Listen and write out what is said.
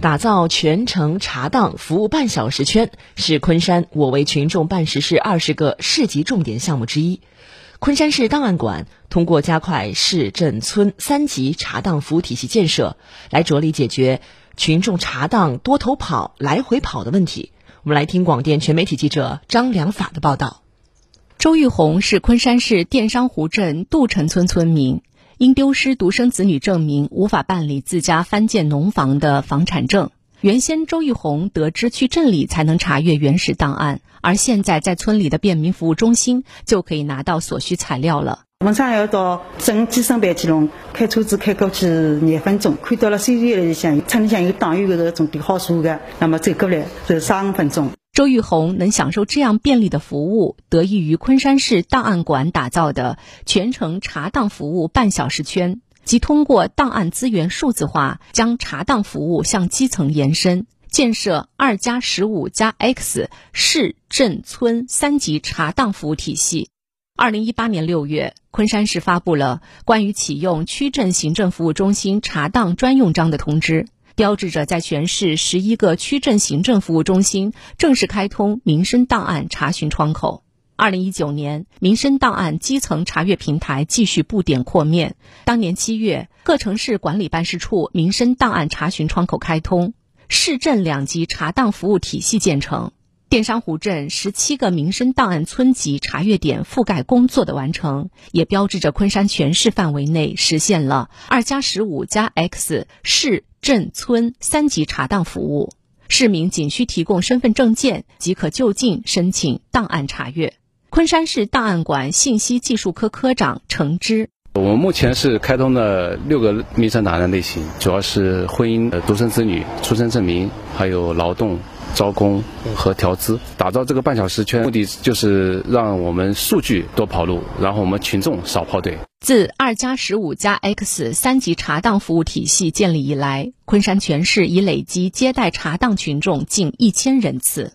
打造全程查档服务半小时圈是昆山我为群众办实事二十个市级重点项目之一。昆山市档案馆通过加快市镇村三级查档服务体系建设，来着力解决群众查档多头跑、来回跑的问题。我们来听广电全媒体记者张良法的报道。周玉红是昆山市电商湖镇杜城村村民。因丢失独生子女证明，无法办理自家翻建农房的房产证。原先周玉红得知去镇里才能查阅原始档案，而现在在村里的便民服务中心就可以拿到所需材料了。往常要到镇计生办去弄，开车子开过去廿分钟，看到了手机里向村里向有党员个头种地好数个，那么走过来就三五分钟。周玉红能享受这样便利的服务，得益于昆山市档案馆打造的全程查档服务半小时圈，即通过档案资源数字化，将查档服务向基层延伸，建设二加十五加 X 市镇村三级查档服务体系。二零一八年六月，昆山市发布了关于启用区镇行政服务中心查档专用章的通知。标志着在全市十一个区镇行政服务中心正式开通民生档案查询窗口。二零一九年，民生档案基层查阅平台继续布点扩面。当年七月，各城市管理办事处民生档案查询窗口开通，市镇两级查档服务体系建成。电商湖镇十七个民生档案村级查阅点覆盖工作的完成，也标志着昆山全市范围内实现了二加十五加 X 市镇村三级查档服务。市民仅需提供身份证件即可就近申请档案查阅。昆山市档案馆信息技术科科长程之，我们目前是开通了六个民生档案类型，主要是婚姻、独生子女出生证明，还有劳动。招工和调资，打造这个半小时圈，目的就是让我们数据多跑路，然后我们群众少跑腿。自二加十五加 X 三级查档服务体系建立以来，昆山全市已累计接待查档群众近一千人次。